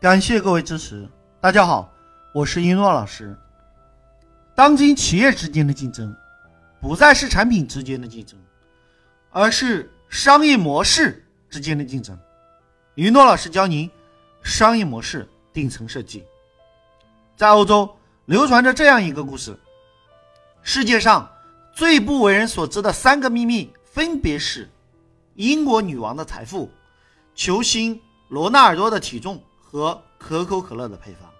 感谢各位支持。大家好，我是一诺老师。当今企业之间的竞争，不再是产品之间的竞争，而是商业模式之间的竞争。一诺老师教您商业模式顶层设计。在欧洲流传着这样一个故事：世界上最不为人所知的三个秘密，分别是英国女王的财富、球星罗纳尔多的体重。和可口可乐的配方。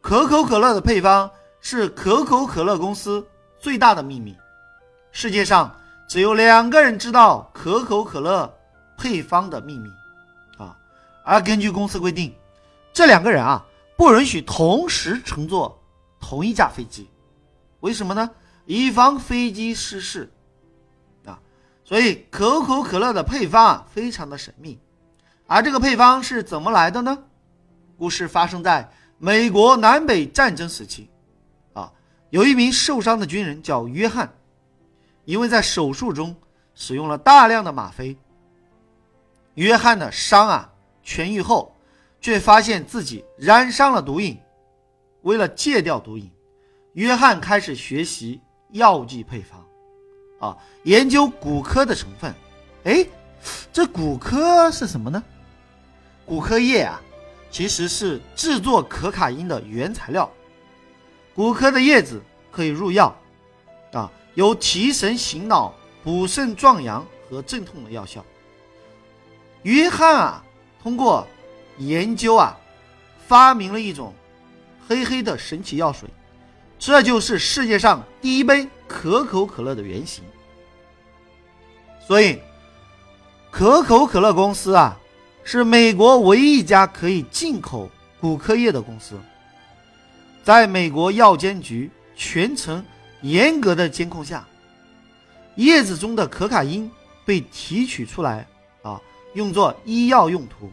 可口可乐的配方是可口可乐公司最大的秘密。世界上只有两个人知道可口可乐配方的秘密啊！而根据公司规定，这两个人啊不允许同时乘坐同一架飞机。为什么呢？以防飞机失事啊！所以可口可乐的配方啊非常的神秘。而这个配方是怎么来的呢？故事发生在美国南北战争时期，啊，有一名受伤的军人叫约翰，因为在手术中使用了大量的吗啡。约翰的伤啊痊愈后，却发现自己染上了毒瘾。为了戒掉毒瘾，约翰开始学习药剂配方，啊，研究骨科的成分。哎，这骨科是什么呢？骨科叶啊，其实是制作可卡因的原材料。骨科的叶子可以入药，啊，有提神醒脑、补肾壮阳和镇痛的药效。约翰啊，通过研究啊，发明了一种黑黑的神奇药水，这就是世界上第一杯可口可乐的原型。所以，可口可乐公司啊。是美国唯一一家可以进口骨科液的公司。在美国药监局全程严格的监控下，叶子中的可卡因被提取出来啊，用作医药用途。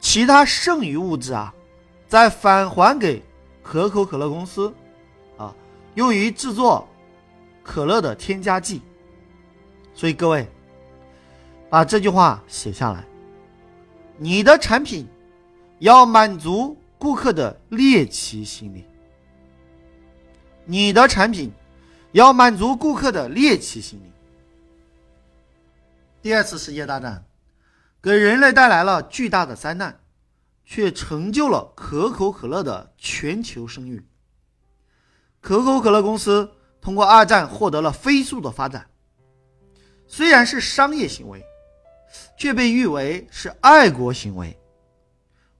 其他剩余物质啊，再返还给可口可乐公司啊，用于制作可乐的添加剂。所以各位，把这句话写下来。你的产品要满足顾客的猎奇心理。你的产品要满足顾客的猎奇心理。第二次世界大战给人类带来了巨大的灾难，却成就了可口可乐的全球声誉。可口可乐公司通过二战获得了飞速的发展，虽然是商业行为。却被誉为是爱国行为，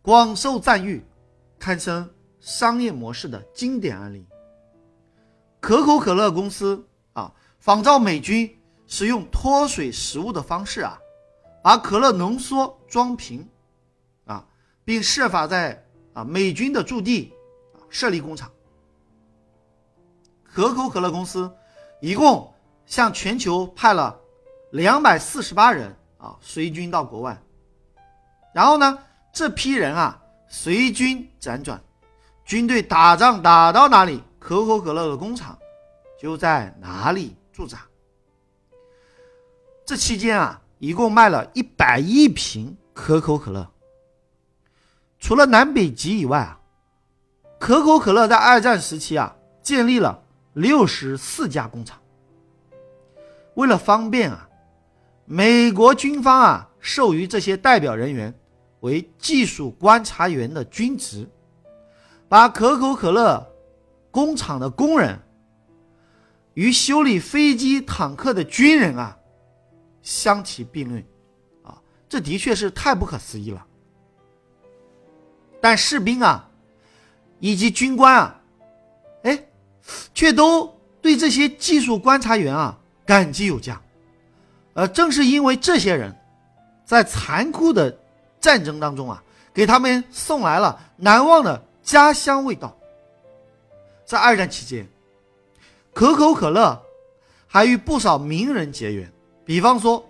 广受赞誉，堪称商业模式的经典案例。可口可乐公司啊，仿照美军使用脱水食物的方式啊，把可乐浓缩装瓶啊，并设法在啊美军的驻地啊设立工厂。可口可乐公司一共向全球派了两百四十八人。啊，随军到国外，然后呢，这批人啊，随军辗转，军队打仗打到哪里，可口可乐的工厂就在哪里驻扎。这期间啊，一共卖了一百亿瓶可口可乐。除了南北极以外啊，可口可乐在二战时期啊，建立了六十四家工厂。为了方便啊。美国军方啊，授予这些代表人员为技术观察员的军职，把可口可乐工厂的工人与修理飞机、坦克的军人啊相提并论，啊，这的确是太不可思议了。但士兵啊，以及军官啊，哎，却都对这些技术观察员啊感激有加。而正是因为这些人，在残酷的战争当中啊，给他们送来了难忘的家乡味道。在二战期间，可口可乐还与不少名人结缘，比方说，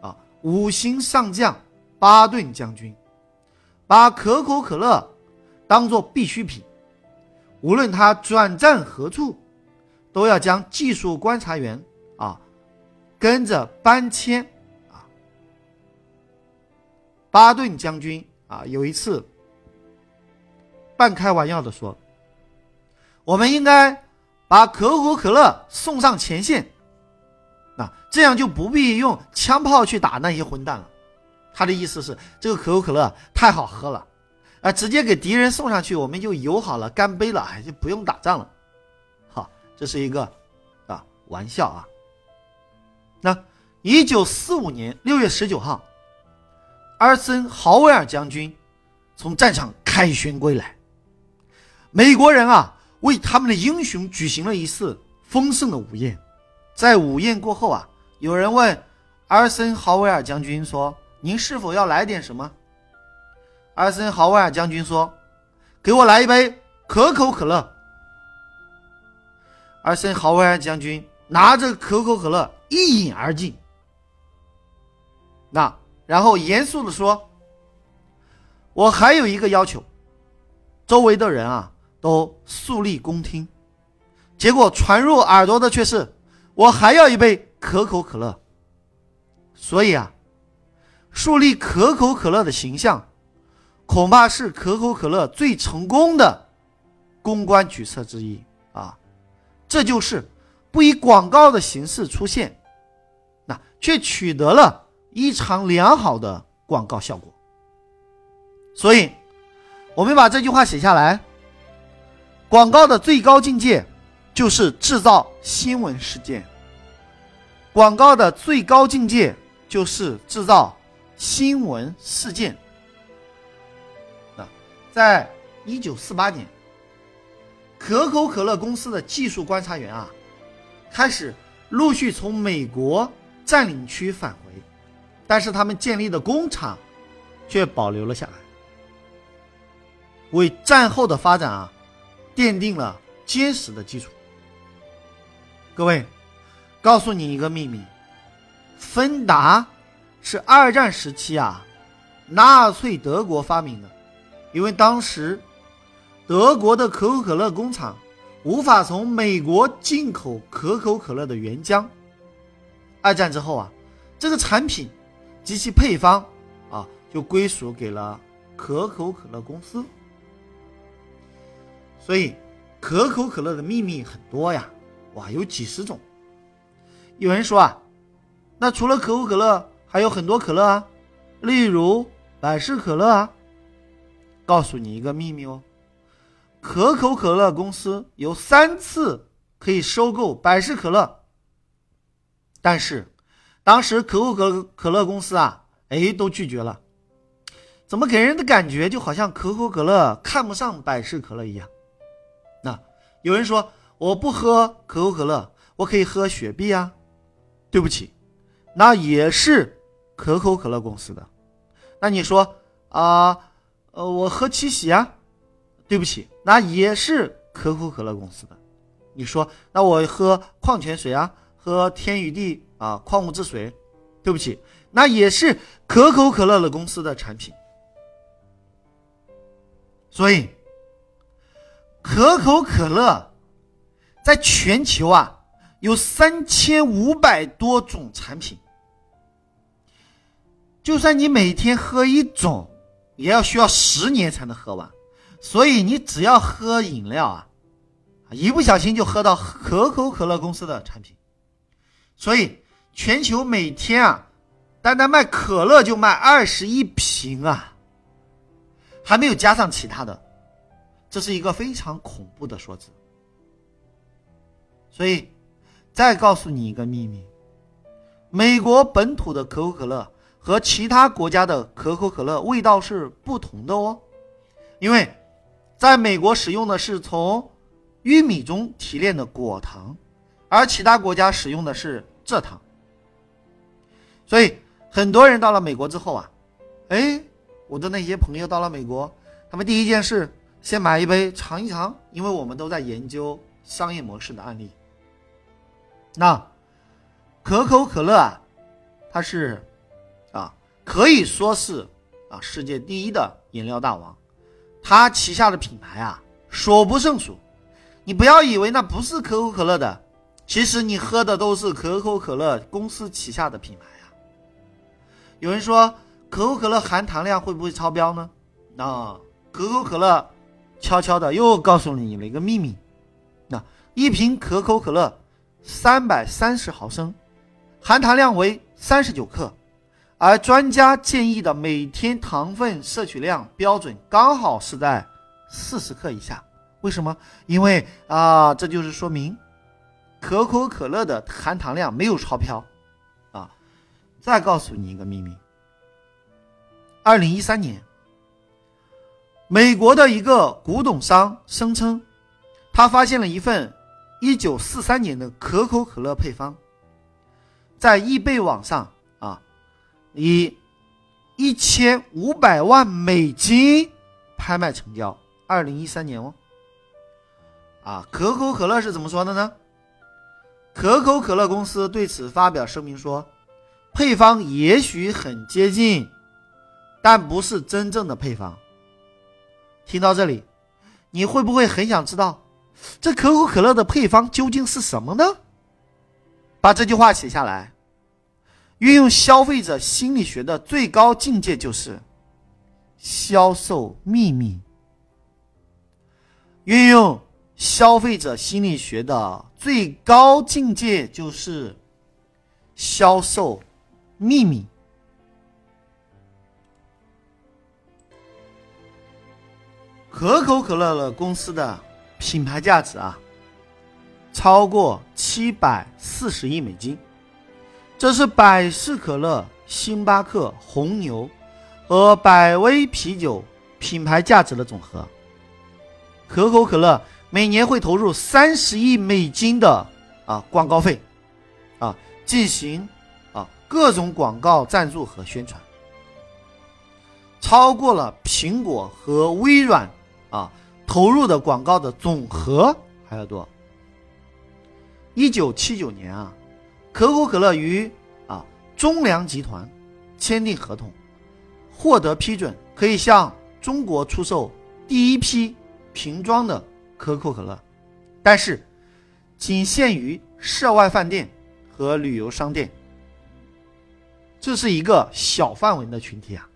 啊，五星上将巴顿将军，把可口可乐当做必需品，无论他转战何处，都要将技术观察员。跟着搬迁啊，巴顿将军啊，有一次半开玩笑的说：“我们应该把可口可乐送上前线，那这样就不必用枪炮去打那些混蛋了。”他的意思是，这个可口可乐太好喝了，啊，直接给敌人送上去，我们就友好了，干杯了，就不用打仗了。好，这是一个啊玩笑啊。那一九四五年六月十九号。阿森豪威尔将军从战场凯旋归来，美国人啊为他们的英雄举行了一次丰盛的午宴。在午宴过后啊，有人问阿森豪威尔将军说：“您是否要来点什么？”阿森豪威尔将军说：“给我来一杯可口可乐。”阿森豪威尔将军拿着可口可乐一饮而尽。那。然后严肃的说：“我还有一个要求。”周围的人啊都肃立恭听。结果传入耳朵的却是：“我还要一杯可口可乐。”所以啊，树立可口可乐的形象，恐怕是可口可乐最成功的公关举措之一啊。这就是不以广告的形式出现，那却取得了。异常良好的广告效果，所以，我们把这句话写下来。广告的最高境界就是制造新闻事件。广告的最高境界就是制造新闻事件。啊，在一九四八年，可口可乐公司的技术观察员啊，开始陆续从美国占领区返回。但是他们建立的工厂，却保留了下来，为战后的发展啊，奠定了坚实的基础。各位，告诉你一个秘密，芬达是二战时期啊，纳粹德国发明的，因为当时德国的可口可乐工厂无法从美国进口可口可乐的原浆。二战之后啊，这个产品。及其配方，啊，就归属给了可口可乐公司。所以，可口可乐的秘密很多呀，哇，有几十种。有人说啊，那除了可口可乐，还有很多可乐啊，例如百事可乐啊。告诉你一个秘密哦，可口可乐公司有三次可以收购百事可乐，但是。当时可口可可乐公司啊，哎，都拒绝了。怎么给人的感觉就好像可口可乐看不上百事可乐一样？那有人说我不喝可口可乐，我可以喝雪碧啊。对不起，那也是可口可乐公司的。那你说啊，呃，我喝七喜啊？对不起，那也是可口可乐公司的。你说那我喝矿泉水啊？喝天与地。啊，矿物质水，对不起，那也是可口可乐的公司的产品。所以，可口可乐在全球啊有三千五百多种产品。就算你每天喝一种，也要需要十年才能喝完。所以，你只要喝饮料啊，一不小心就喝到可口可乐公司的产品。所以。全球每天啊，单单卖可乐就卖二十亿瓶啊，还没有加上其他的，这是一个非常恐怖的数字。所以，再告诉你一个秘密：美国本土的可口可乐和其他国家的可口可乐味道是不同的哦，因为在美国使用的是从玉米中提炼的果糖，而其他国家使用的是蔗糖。所以很多人到了美国之后啊，哎，我的那些朋友到了美国，他们第一件事先买一杯尝一尝，因为我们都在研究商业模式的案例。那可口可乐啊，它是啊，可以说是啊世界第一的饮料大王，它旗下的品牌啊数不胜数。你不要以为那不是可口可乐的，其实你喝的都是可口可乐公司旗下的品牌啊。有人说可口可乐含糖量会不会超标呢？那可口可乐悄悄的又告诉了你了一个秘密：那一瓶可口可乐三百三十毫升，含糖量为三十九克，而专家建议的每天糖分摄取量标准刚好是在四十克以下。为什么？因为啊，这就是说明可口可乐的含糖量没有超标啊。再告诉你一个秘密：二零一三年，美国的一个古董商声称，他发现了一份一九四三年的可口可乐配方，在易贝网上啊，以一千五百万美金拍卖成交。二零一三年哦。啊，可口可乐是怎么说的呢？可口可乐公司对此发表声明说，配方也许很接近，但不是真正的配方。听到这里，你会不会很想知道，这可口可乐的配方究竟是什么呢？把这句话写下来。运用消费者心理学的最高境界就是销售秘密。运用。消费者心理学的最高境界就是销售秘密。可口可乐的公司的品牌价值啊，超过七百四十亿美金，这是百事可乐、星巴克、红牛和百威啤酒品牌价值的总和。可口可乐。每年会投入三十亿美金的啊广告费，啊进行啊各种广告赞助和宣传，超过了苹果和微软啊投入的广告的总和还要多。一九七九年啊，可口可乐与啊中粮集团签订合同，获得批准，可以向中国出售第一批瓶装的。可口可乐，但是仅限于涉外饭店和旅游商店，这是一个小范围的群体啊。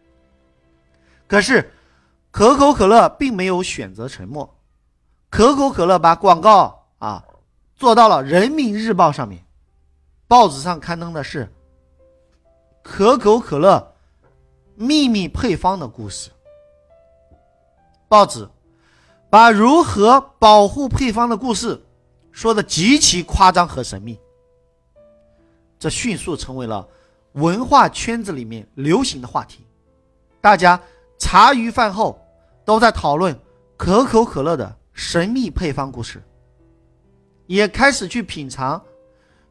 可是可口可乐并没有选择沉默，可口可乐把广告啊做到了《人民日报》上面，报纸上刊登的是可口可乐秘密配方的故事，报纸。把如何保护配方的故事说的极其夸张和神秘，这迅速成为了文化圈子里面流行的话题。大家茶余饭后都在讨论可口可乐的神秘配方故事，也开始去品尝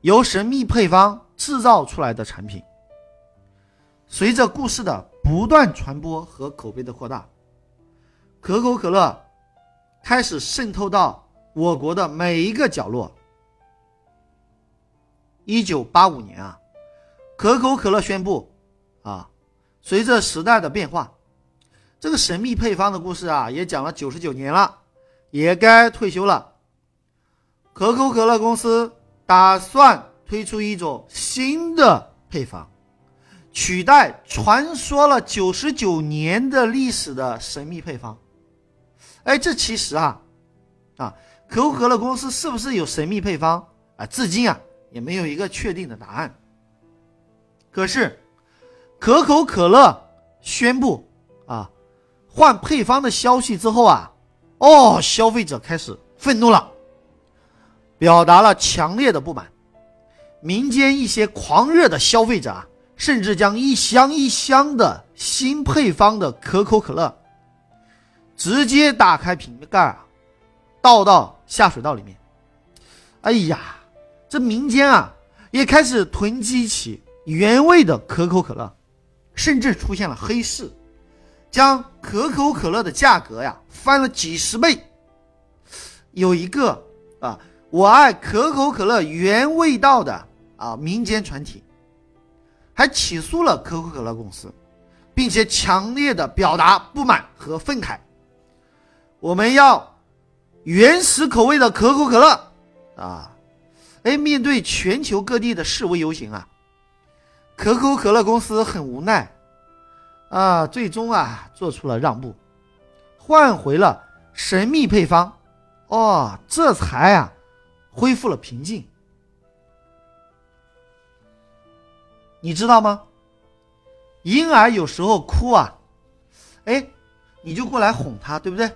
由神秘配方制造出来的产品。随着故事的不断传播和口碑的扩大，可口可乐。开始渗透到我国的每一个角落。一九八五年啊，可口可乐宣布，啊，随着时代的变化，这个神秘配方的故事啊，也讲了九十九年了，也该退休了。可口可乐公司打算推出一种新的配方，取代传说了九十九年的历史的神秘配方。哎，这其实啊，啊，可口可乐公司是不是有神秘配方啊？至今啊也没有一个确定的答案。可是，可口可乐宣布啊换配方的消息之后啊，哦，消费者开始愤怒了，表达了强烈的不满。民间一些狂热的消费者啊，甚至将一箱一箱的新配方的可口可乐。直接打开瓶盖啊，倒到下水道里面。哎呀，这民间啊也开始囤积起原味的可口可乐，甚至出现了黑市，将可口可乐的价格呀翻了几十倍。有一个啊，我爱可口可乐原味道的啊民间团体，还起诉了可口可乐公司，并且强烈的表达不满和愤慨。我们要原始口味的可口可乐啊！哎，面对全球各地的示威游行啊，可口可乐公司很无奈啊，最终啊做出了让步，换回了神秘配方，哦，这才啊恢复了平静。你知道吗？婴儿有时候哭啊，哎，你就过来哄他，对不对？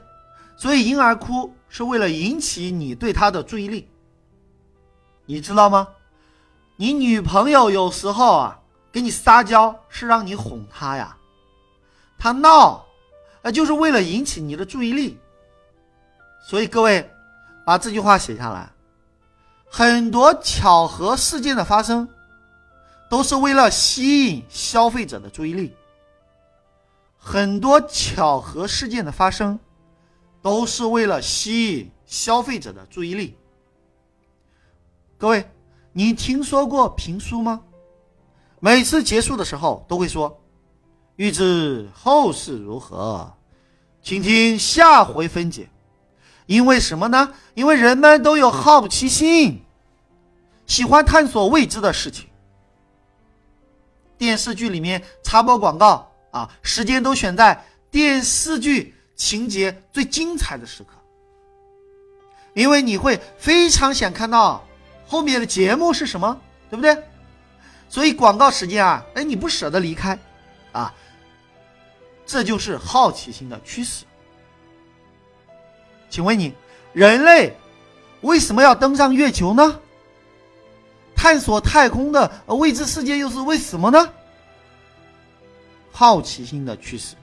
所以婴儿哭是为了引起你对他的注意力。你知道吗？你女朋友有时候啊给你撒娇是让你哄她呀，她闹，呃，就是为了引起你的注意力。所以各位，把这句话写下来。很多巧合事件的发生，都是为了吸引消费者的注意力。很多巧合事件的发生，都是为了吸引消费者的注意力。各位，你听说过评书吗？每次结束的时候都会说：“欲知后事如何，请听下回分解。”因为什么呢？因为人们都有好奇心，喜欢探索未知的事情。电视剧里面插播广告啊，时间都选在电视剧情节最精彩的时刻，因为你会非常想看到。后面的节目是什么？对不对？所以广告时间啊，哎，你不舍得离开，啊，这就是好奇心的驱使。请问你，人类为什么要登上月球呢？探索太空的未知世界又是为什么呢？好奇心的驱使。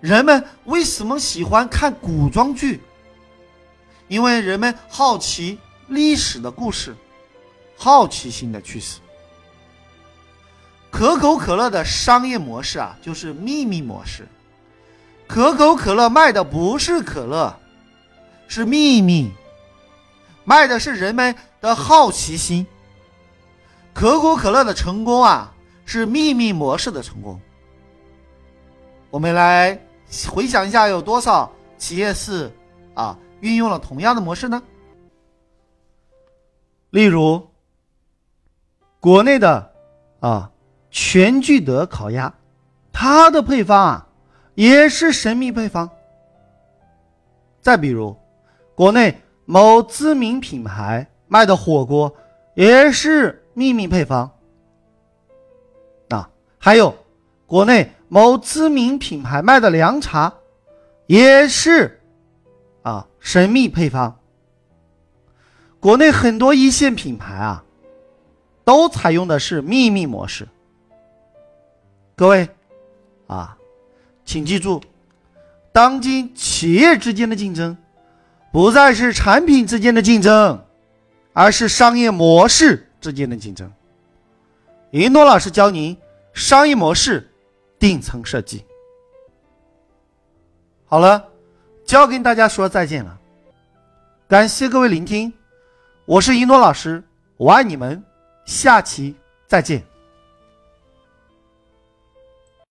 人们为什么喜欢看古装剧？因为人们好奇。历史的故事，好奇心的驱使。可口可乐的商业模式啊，就是秘密模式。可口可乐卖的不是可乐，是秘密，卖的是人们的好奇心。可口可乐的成功啊，是秘密模式的成功。我们来回想一下，有多少企业是啊运用了同样的模式呢？例如，国内的啊全聚德烤鸭，它的配方啊也是神秘配方。再比如，国内某知名品牌卖的火锅也是秘密配方。啊，还有国内某知名品牌卖的凉茶也是啊神秘配方。国内很多一线品牌啊，都采用的是秘密模式。各位，啊，请记住，当今企业之间的竞争，不再是产品之间的竞争，而是商业模式之间的竞争。一诺老师教您商业模式顶层设计。好了，就要跟大家说再见了，感谢各位聆听。我是一诺老师，我爱你们，下期再见。